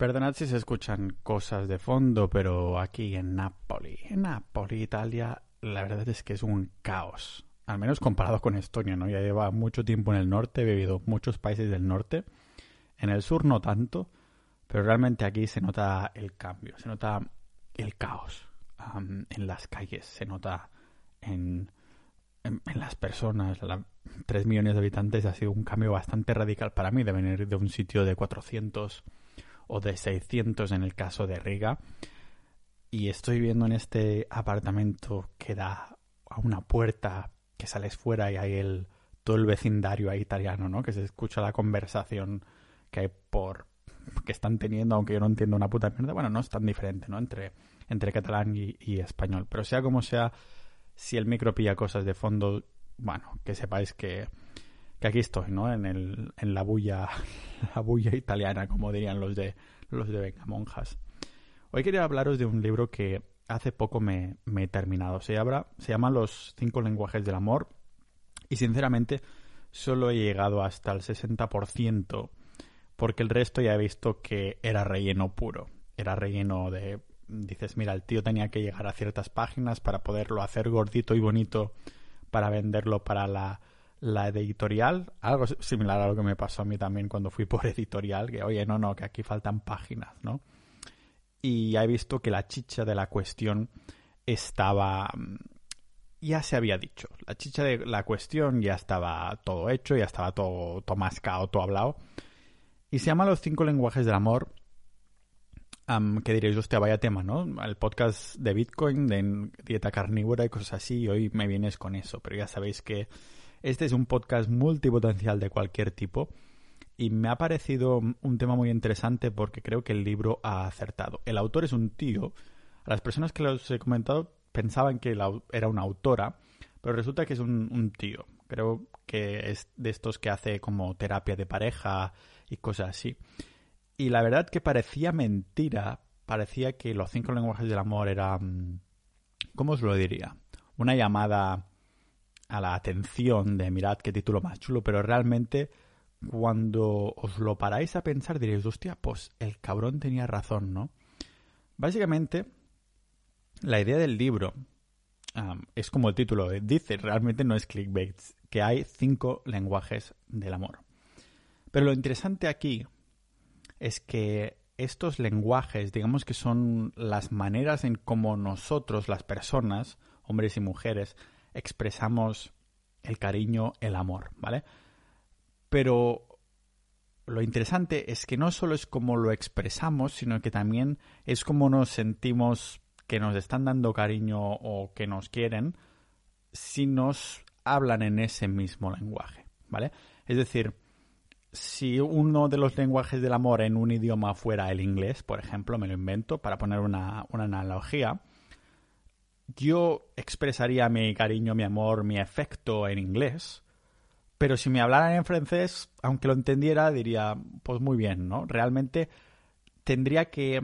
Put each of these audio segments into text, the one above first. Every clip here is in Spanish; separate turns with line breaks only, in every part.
Perdonad si se escuchan cosas de fondo, pero aquí en Napoli, en Napoli, Italia, la verdad es que es un caos. Al menos comparado con Estonia, ¿no? Ya lleva mucho tiempo en el norte, he vivido muchos países del norte. En el sur no tanto, pero realmente aquí se nota el cambio, se nota el caos en las calles, se nota en, en, las personas. La, 3 millones de habitantes ha sido un cambio bastante radical para mí de venir de un sitio de 400 o de 600 en el caso de Riga. Y estoy viendo en este apartamento que da a una puerta que sales fuera y hay el, todo el vecindario ahí italiano, ¿no? Que se escucha la conversación que hay por que están teniendo, aunque yo no entiendo una puta mierda. Bueno, no es tan diferente, ¿no? Entre, entre catalán y, y español. Pero sea como sea, si el micro pilla cosas de fondo, bueno, que sepáis que que aquí estoy, ¿no? En, el, en la bulla, la bulla italiana, como dirían los de los de. Hoy quería hablaros de un libro que hace poco me, he terminado. Se, se llama Los cinco lenguajes del amor y sinceramente solo he llegado hasta el 60% porque el resto ya he visto que era relleno puro. Era relleno de... Dices, mira, el tío tenía que llegar a ciertas páginas para poderlo hacer gordito y bonito para venderlo para la la editorial, algo similar a lo que me pasó a mí también cuando fui por editorial, que oye, no, no, que aquí faltan páginas, ¿no? Y he visto que la chicha de la cuestión estaba... Mm, ya se había dicho, la chicha de la cuestión ya estaba todo hecho, ya estaba todo, todo mascado, todo hablado. Y se llama Los cinco lenguajes del amor, que diréis, hostia, vaya tema, ¿no? El podcast de Bitcoin, de dieta carnívora y cosas así, y hoy me vienes con eso, pero ya sabéis que este es un podcast multipotencial de cualquier tipo y me ha parecido un tema muy interesante porque creo que el libro ha acertado. El autor es un tío. A las personas que los he comentado pensaban que era una autora, pero resulta que es un, tío. Creo que es de estos que hace como terapia de pareja y cosas así. Y la verdad que parecía mentira, parecía que los cinco lenguajes del amor eran, ¿cómo os lo diría? Una llamada a la atención de mirad qué título más chulo, pero realmente cuando os lo paráis a pensar diréis, hostia, pues el cabrón tenía razón, ¿no? Básicamente, la idea del libro es como el título dice, realmente no es clickbait, que hay cinco lenguajes del amor. Pero lo interesante aquí es que estos lenguajes, digamos que son las maneras en cómo nosotros, las personas, hombres y mujeres, expresamos el cariño, el amor, ¿vale? Pero lo interesante es que no solo es como lo expresamos, sino que también es como nos sentimos que nos están dando cariño o que nos quieren si nos hablan en ese mismo lenguaje, ¿vale? Es decir, si uno de los lenguajes del amor en un idioma fuera el inglés, por ejemplo, me lo invento para poner una, una analogía, yo expresaría mi cariño, mi amor, mi afecto en inglés, pero si me hablaran en francés, aunque lo entendiera, diría, pues muy bien, ¿no? Realmente tendría que,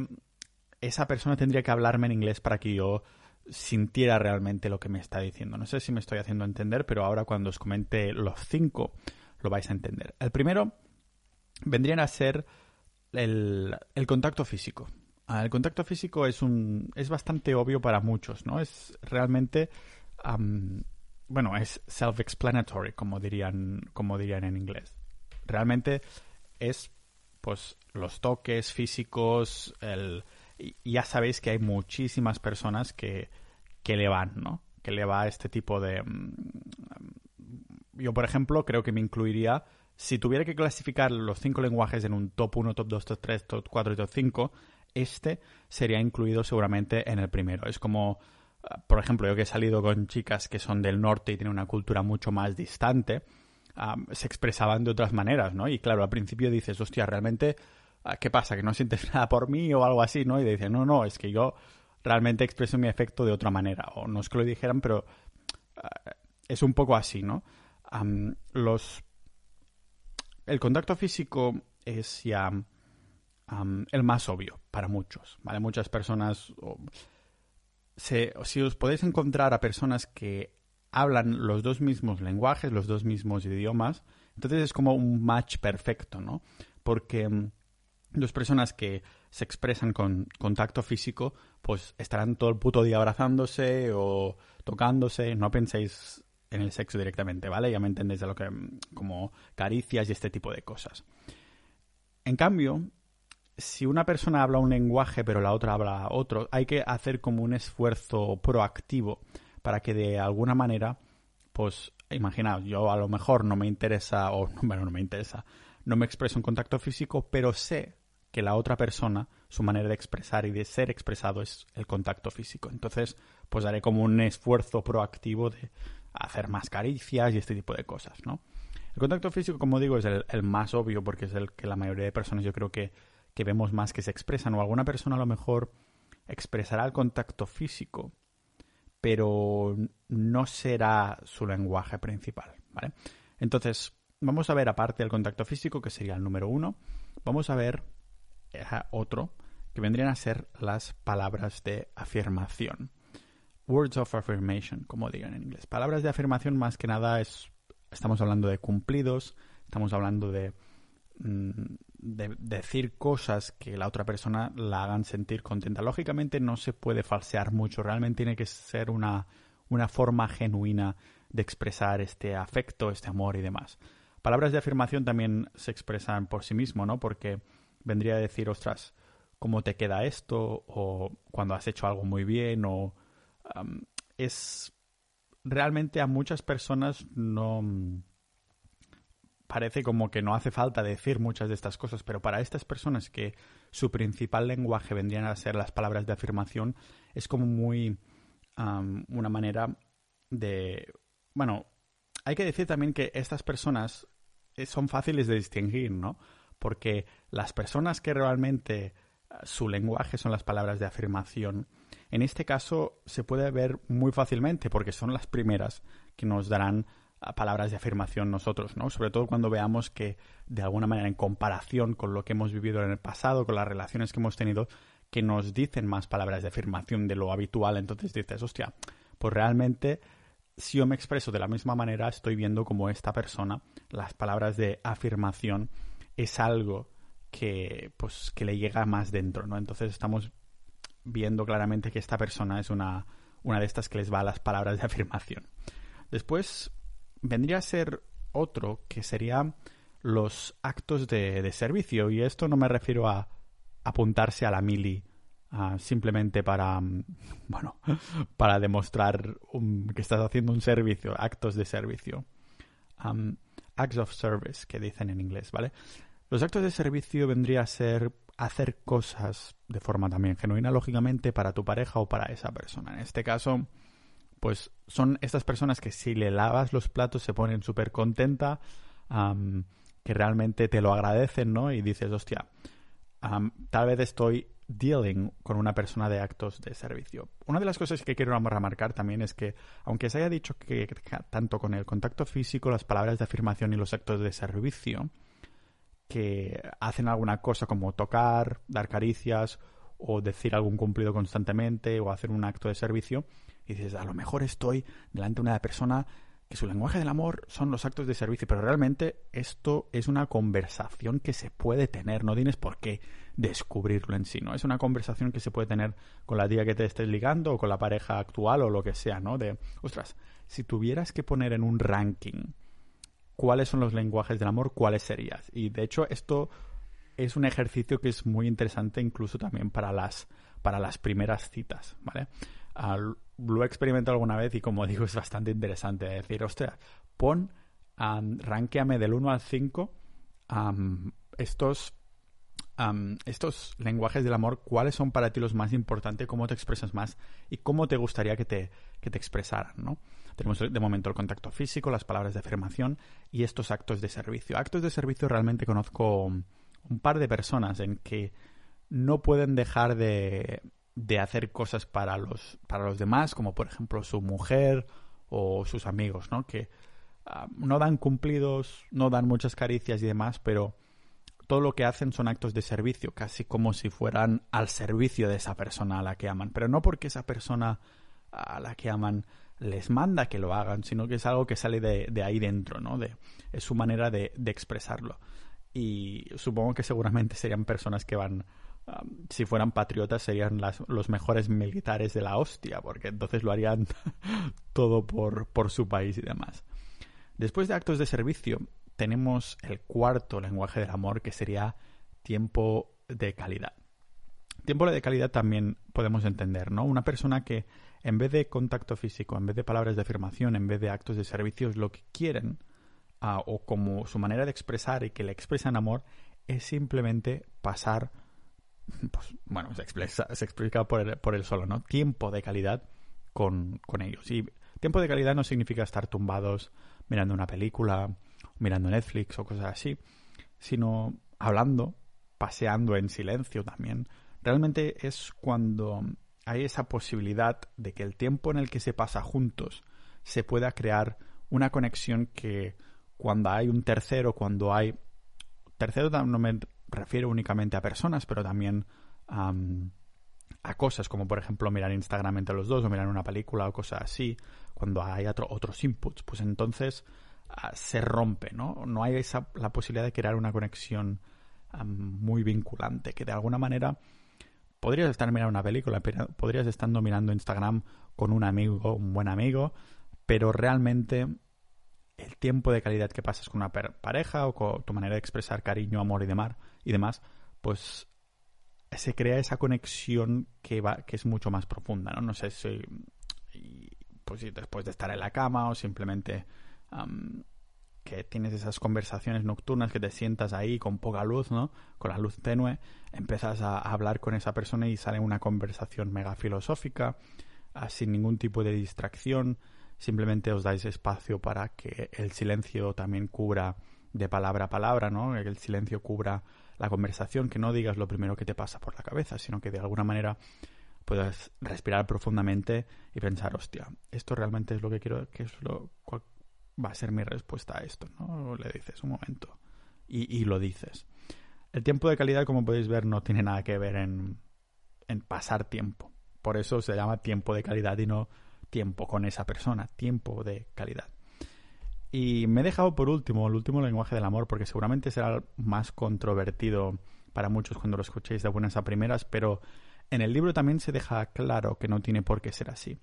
esa persona tendría que hablarme en inglés para que yo sintiera realmente lo que me está diciendo. No sé si me estoy haciendo entender, pero ahora cuando os comente los cinco, lo vais a entender. El primero vendrían a ser el, el contacto físico. El contacto físico es un es bastante obvio para muchos, ¿no? Es realmente bueno, es self-explanatory, como dirían como dirían en inglés. Realmente es pues los toques físicos, el ya sabéis que hay muchísimas personas que, que le van, ¿no? Que le va a este tipo de mm, yo por ejemplo creo que me incluiría si tuviera que clasificar los cinco lenguajes en un top 1, top 2, top 3, top 4 y top 5, este sería incluido seguramente en el primero. Es como, por ejemplo, yo que he salido con chicas que son del norte y tienen una cultura mucho más distante, se expresaban de otras maneras, ¿no? Y claro, al principio dices, hostia, realmente, ah, ¿qué pasa? ¿Que no sientes nada por mí o algo así, ¿no? Y dicen, no, no, es que yo realmente expreso mi afecto de otra manera. O no es que lo dijeran, pero ah, es un poco así, ¿no? los... El contacto físico es ya el más obvio para muchos, ¿vale? Muchas personas... si os podéis encontrar a personas que hablan los dos mismos lenguajes, los dos mismos idiomas, entonces es como un match perfecto, ¿no? Porque mm, dos personas que se expresan con contacto físico, pues estarán todo el puto día abrazándose o tocándose. No penséis en el sexo directamente, ¿vale? Ya me entendéis de lo que. como caricias y este tipo de cosas. En cambio, si una persona habla un lenguaje pero la otra habla otro, hay que hacer como un esfuerzo proactivo para que de alguna manera, pues, imaginaos, yo a lo mejor no me interesa, o bueno, no me interesa, no me expreso en contacto físico, pero sé que la otra persona, su manera de expresar y de ser expresado es el contacto físico. Entonces, pues haré como un esfuerzo proactivo de hacer más caricias y este tipo de cosas, ¿no? El contacto físico, como digo, es el, el más obvio porque es el que la mayoría de personas yo creo que que vemos más que se expresan, o alguna persona a lo mejor expresará el contacto físico, pero no será su lenguaje principal, ¿vale? Entonces, vamos a ver, aparte del contacto físico, que sería el número uno, vamos a ver eh, otro, que vendrían a ser las palabras de afirmación. Words of affirmation, como digan en inglés. Palabras de afirmación más que nada es, estamos hablando de cumplidos, estamos hablando de Mm, de decir cosas que la otra persona la hagan sentir contenta. Lógicamente no se puede falsear mucho, realmente tiene que ser una, una forma genuina de expresar este afecto, este amor y demás. Palabras de afirmación también se expresan por sí mismo, ¿no? Porque vendría a decir, ostras, ¿cómo te queda esto? O cuando has hecho algo muy bien, o es realmente a muchas personas no parece como que no hace falta decir muchas de estas cosas, pero para estas personas que su principal lenguaje vendrían a ser las palabras de afirmación, es como muy una manera de... Bueno, hay que decir también que estas personas eh, son fáciles de distinguir, ¿no? Porque las personas que realmente ah, su lenguaje son las palabras de afirmación, en este caso se puede ver muy fácilmente porque son las primeras que nos darán palabras de afirmación nosotros, ¿no? Sobre todo cuando veamos que, de alguna manera, en comparación con lo que hemos vivido en el pasado, con las relaciones que hemos tenido, que nos dicen más palabras de afirmación de lo habitual, entonces dices, hostia, pues realmente, si yo me expreso de la misma manera, estoy viendo como esta persona, las palabras de afirmación, es algo que, pues, que le llega más dentro, ¿no? Entonces estamos viendo claramente que esta persona es una, una de estas que les va a las palabras de afirmación. Después, vendría a ser otro que sería los actos de, servicio. Y esto no me refiero a apuntarse a la mili simplemente para, mm, bueno, para demostrar que estás haciendo un servicio, actos de servicio. acts of service, que dicen en inglés, ¿vale? Los actos de servicio vendría a ser hacer cosas de forma también genuina, lógicamente, para tu pareja o para esa persona. En este caso, pues son estas personas que si le lavas los platos se ponen súper contenta, que realmente te lo agradecen, ¿no? Y dices, hostia, tal vez estoy dealing con una persona de actos de servicio. Una de las cosas que quiero remarcar también es que, aunque se haya dicho que tanto con el contacto físico, las palabras de afirmación y los actos de servicio, que hacen alguna cosa como tocar, dar caricias o decir algún cumplido constantemente o hacer un acto de servicio, y dices, a lo mejor estoy delante de una persona que su lenguaje del amor son los actos de servicio, pero realmente esto es una conversación que se puede tener, no tienes por qué descubrirlo en sí, ¿no? Es una conversación que se puede tener con la tía que te estés ligando o con la pareja actual o lo que sea, ¿no? De, ostras, si tuvieras que poner en un ranking cuáles son los lenguajes del amor, cuáles serías. Y de hecho esto es un ejercicio que es muy interesante incluso también para las para las primeras citas, ¿vale? lo he experimentado alguna vez y como digo es bastante interesante decir, ostras, pon, um, del 1 al 5 estos, estos lenguajes del amor, cuáles son para ti los más importantes, cómo te expresas más y cómo te gustaría que te, que te expresaran, ¿no? Tenemos de momento el contacto físico, las palabras de afirmación y estos actos de servicio. Actos de servicio realmente conozco un par de personas en que no pueden dejar de, de hacer cosas para los, para los demás, como por ejemplo su mujer o sus amigos, ¿no? Que ah, no dan cumplidos, no dan muchas caricias y demás, pero todo lo que hacen son actos de servicio, casi como si fueran al servicio de esa persona a la que aman, pero no porque esa persona a la que aman les manda que lo hagan, sino que es algo que sale de, de ahí dentro, ¿no? De, es su manera de, de expresarlo. Y supongo que seguramente serían personas que van si fueran patriotas serían los mejores militares de la hostia, porque entonces lo harían todo por, por su país y demás. Después de actos de servicio, tenemos el cuarto lenguaje del amor, que sería tiempo de calidad. Tiempo de calidad también podemos entender, ¿no? Una persona que en vez de contacto físico, en vez de palabras de afirmación, en vez de actos de servicio, lo que quieren, o como su manera de expresar y que le expresan amor, es simplemente pasar pues, bueno, se explica, se explica por, el, por el solo, ¿no? Tiempo de calidad con, con ellos. Y tiempo de calidad no significa estar tumbados mirando una película, mirando Netflix o cosas así, sino hablando, paseando en silencio también. Realmente es cuando hay esa posibilidad de que el tiempo en el que se pasa juntos se pueda crear una conexión que cuando hay un tercero, cuando hay... Tercero no me refiero únicamente a personas, pero también a cosas como por ejemplo mirar Instagram entre los dos o mirar una película o cosas así, cuando hay otros inputs, pues entonces ah, se rompe, ¿no? No hay esa, la posibilidad de crear una conexión muy vinculante, que de alguna manera podrías estar mirando una película, podrías estar mirando Instagram con un amigo, un buen amigo, pero realmente el tiempo de calidad que pasas con una pareja o con tu manera de expresar cariño, amor y demás, y demás pues se crea esa conexión que va que es mucho más profunda, ¿no? No sé si pues después de estar en la cama o simplemente que tienes esas conversaciones nocturnas que te sientas ahí con poca luz, ¿no? Con la luz tenue, empiezas a hablar con esa persona y sale una conversación mega filosófica, ah, sin ningún tipo de distracción, simplemente os dais espacio para que el silencio también cubra de palabra a palabra, ¿no? Que el silencio cubra la conversación, que no digas lo primero que te pasa por la cabeza, sino que de alguna manera puedas respirar profundamente y pensar, hostia, esto realmente es lo que quiero, que es lo cuál va a ser mi respuesta a esto, ¿no? Le dices un momento y, y lo dices. El tiempo de calidad, como podéis ver, no tiene nada que ver en, en pasar tiempo. Por eso se llama tiempo de calidad y no tiempo con esa persona, tiempo de calidad. Y me he dejado por último el último lenguaje del amor porque seguramente será más controvertido para muchos cuando lo escuchéis de buenas a primeras, pero en el libro también se deja claro que no tiene por qué ser así.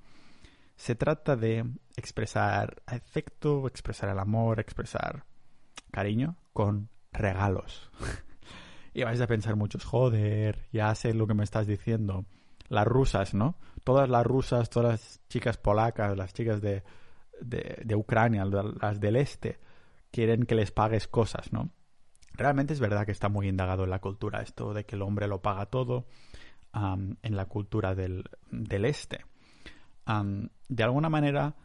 Se trata de expresar afecto, expresar el amor, expresar cariño con regalos. y vais a pensar muchos, joder, ya sé lo que me estás diciendo. Las rusas, ¿no? Todas las rusas, todas las chicas polacas, las chicas de, de, Ucrania, las del este, quieren que les pagues cosas, ¿no? Realmente es verdad que está muy indagado en la cultura esto de que el hombre lo paga todo en la cultura del, del este. de alguna manera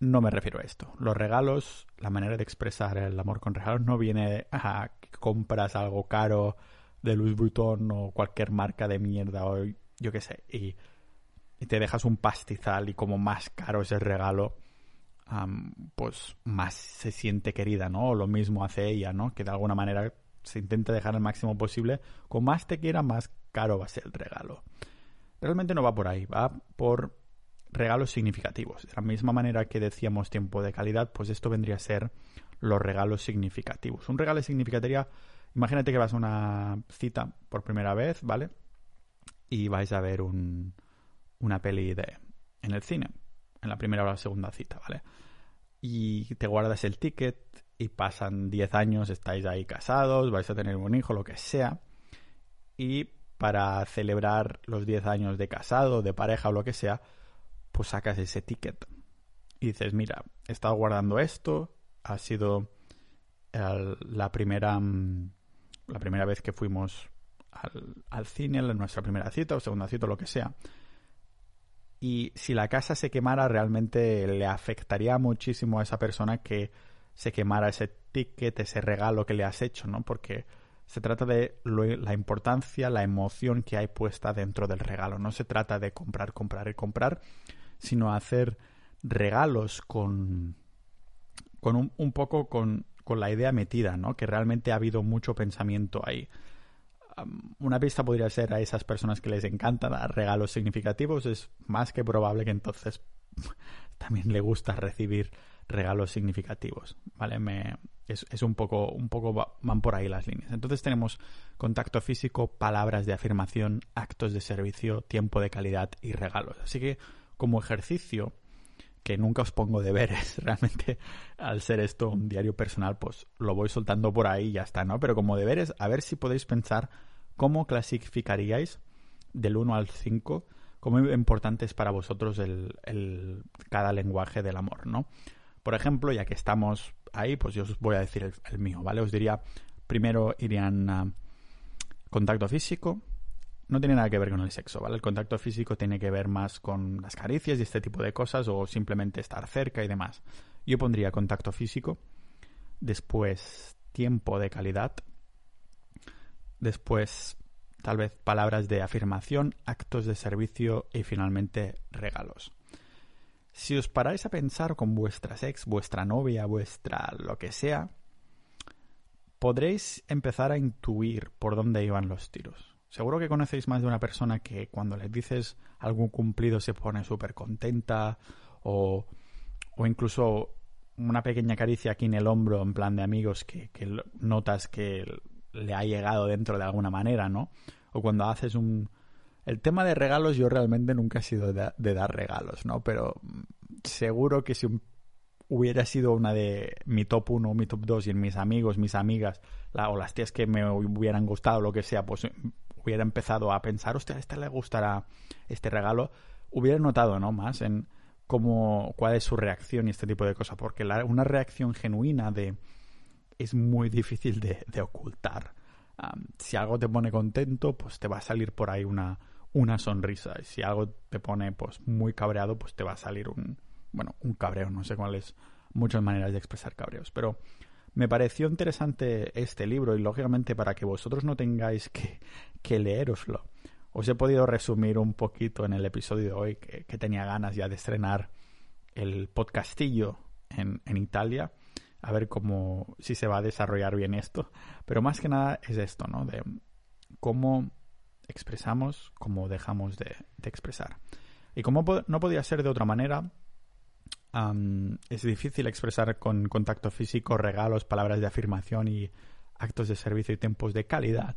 no me refiero a esto. Los regalos, la manera de expresar el amor con regalos no viene a que compras algo caro de Louis Vuitton o cualquier marca de mierda o yo qué sé y, te dejas un pastizal y como más caro es el regalo pues más se siente querida, ¿no? O lo mismo hace ella, ¿no? Que de alguna manera se intenta dejar el máximo posible. Con más te quiera, más caro va a ser el regalo. Realmente no va por ahí, va por regalos significativos. De la misma manera que decíamos tiempo de calidad, pues esto vendría a ser los regalos significativos. Un regalo significativo, imagínate que vas a una cita por primera vez, ¿vale? Y vais a ver un, una peli de, en el cine en la primera o la segunda cita, ¿vale? Y te guardas el ticket y pasan 10 años, estáis ahí casados, vais a tener un hijo, lo que sea. Y para celebrar los 10 años de casado, de pareja o lo que sea, pues sacas ese ticket. Y dices, mira, he estado guardando esto, ha sido la primera mm, la primera vez que fuimos al, al cine, nuestra primera cita o segunda cita o lo que sea y si la casa se quemara realmente le afectaría muchísimo a esa persona que se quemara ese ticket, ese regalo que le has hecho, ¿no? Porque se trata de la importancia, la emoción que hay puesta dentro del regalo. No se trata de comprar, comprar y comprar, sino hacer regalos con, con un, un poco con, con la idea metida, ¿no? Que realmente ha habido mucho pensamiento ahí una pista podría ser a esas personas que les encanta dar regalos significativos, es más que probable que entonces también le gusta recibir regalos significativos, ¿vale? Me, es, es, un poco, un poco van por ahí las líneas. Entonces tenemos contacto físico, palabras de afirmación, actos de servicio, tiempo de calidad y regalos. Así que como ejercicio, que nunca os pongo deberes, realmente al ser esto un diario personal, pues lo voy soltando por ahí y ya está, ¿no? Pero como deberes, a ver si podéis pensar cómo clasificaríais del 1 al 5, cómo importante es para vosotros el, el, cada lenguaje del amor, ¿no? Por ejemplo, ya que estamos ahí, pues yo os voy a decir el, mío, ¿vale? Os diría, primero irían contacto físico, no tiene nada que ver con el sexo, ¿vale? El contacto físico tiene que ver más con las caricias y este tipo de cosas o simplemente estar cerca y demás. Yo pondría contacto físico, después tiempo de calidad, después tal vez palabras de afirmación, actos de servicio y finalmente regalos. Si os paráis a pensar con vuestra ex, vuestra novia, vuestra lo que sea, podréis empezar a intuir por dónde iban los tiros. Seguro que conocéis más de una persona que cuando le dices algún cumplido se pone súper contenta o, o, incluso una pequeña caricia aquí en el hombro en plan de amigos que, que notas que le ha llegado dentro de alguna manera, ¿no? O cuando haces un, el tema de regalos yo realmente nunca he sido de, dar regalos, ¿no? Pero seguro que si hubiera sido una de mi top 1 o mi top 2 y en mis amigos, mis amigas, o las tías que me hubieran gustado, lo que sea, pues hubiera empezado a pensar, hostia, a esta le gustará este regalo, hubiera notado, ¿no? Más en cómo, cuál es su reacción y este tipo de cosas, porque una reacción genuina de es muy difícil de, ocultar. si algo te pone contento, pues te va a salir por ahí una, una sonrisa. Y si algo te pone pues muy cabreado, pues te va a salir un, bueno, un cabreo, no sé cuáles, muchas maneras de expresar cabreos, pero me pareció interesante este libro y lógicamente para que vosotros no tengáis que, que leeroslo, os he podido resumir un poquito en el episodio de hoy que, tenía ganas ya de estrenar el podcastillo en, en Italia, a ver cómo, si se va a desarrollar bien esto, pero más que nada es esto, ¿no? De cómo expresamos como dejamos de, expresar. Y como no podía ser de otra manera, es difícil expresar con contacto físico, regalos, palabras de afirmación y actos de servicio y tiempos de calidad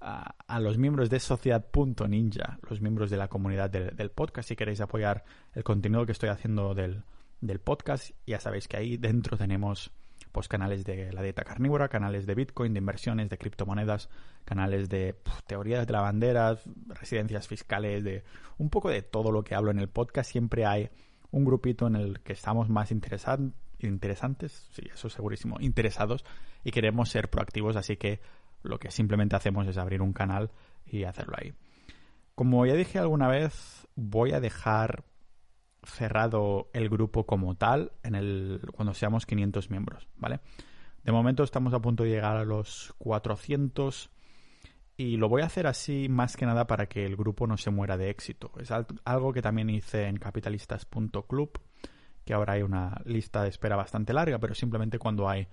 a, los miembros de Sociedad.ninja, los miembros de la comunidad del, podcast. Si queréis apoyar el contenido que estoy haciendo del, del podcast, ya sabéis que ahí dentro tenemos pues canales de la dieta carnívora, canales de Bitcoin, de inversiones, de criptomonedas, canales de teorías de la bandera, residencias fiscales, de un poco de todo lo que hablo en el podcast. Siempre hay un grupito en el que estamos más interesantes, sí, eso segurísimo, interesados y queremos ser proactivos, así que lo que simplemente hacemos es abrir un canal y hacerlo ahí. Como ya dije alguna vez, voy a dejar cerrado el grupo como tal en el cuando seamos 500 miembros, ¿vale? De momento estamos a punto de llegar a los 400 y lo voy a hacer así más que nada para que el grupo no se muera de éxito. Es algo que también hice en capitalistas.club, que ahora hay una lista de espera bastante larga, pero simplemente cuando hay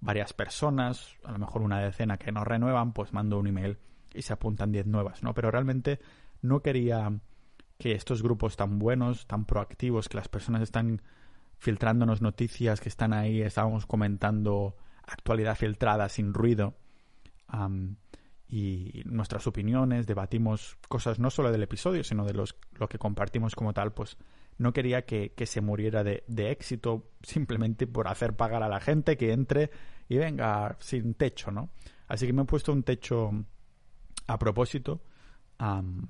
varias personas, a lo mejor una decena que no renuevan, pues mando un email y se apuntan 10 nuevas, ¿no? Pero realmente no quería que estos grupos tan buenos, tan proactivos, que las personas están filtrándonos noticias, que están ahí, estábamos comentando actualidad filtrada sin ruido y nuestras opiniones, debatimos cosas no solo del episodio, sino de los, lo que compartimos como tal, pues no quería que, se muriera de, de, éxito simplemente por hacer pagar a la gente que entre y venga sin techo, ¿no? Así que me he puesto un techo a propósito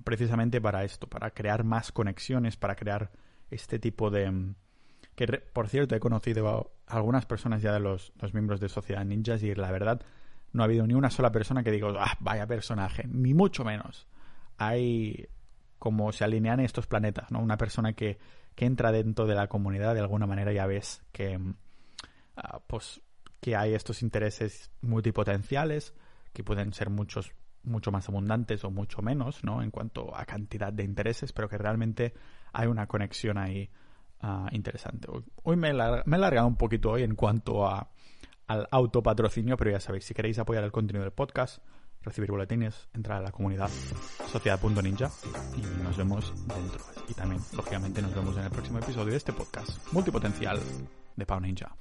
precisamente para esto, para crear más conexiones, para crear este tipo de... que por cierto he conocido a algunas personas ya de los, los miembros de Sociedad Ninjas y la verdad no ha habido ni una sola persona que diga, ah, vaya personaje, ni mucho menos. Hay como se alinean estos planetas, ¿no? Una persona que, que entra dentro de la comunidad de alguna manera ya ves que ah, pues que hay estos intereses multipotenciales que pueden ser muchos mucho más abundantes o mucho menos, ¿no? En cuanto a cantidad de intereses, pero que realmente hay una conexión ahí ah, interesante. Hoy me, he largado un poquito hoy en cuanto a, al autopatrocinio, pero ya sabéis, si queréis apoyar el contenido del podcast, recibir boletines, entrar a la comunidad sociedad.ninja y nos vemos dentro. Y también, lógicamente, nos vemos en el próximo episodio de este podcast multipotencial de Pau Ninja.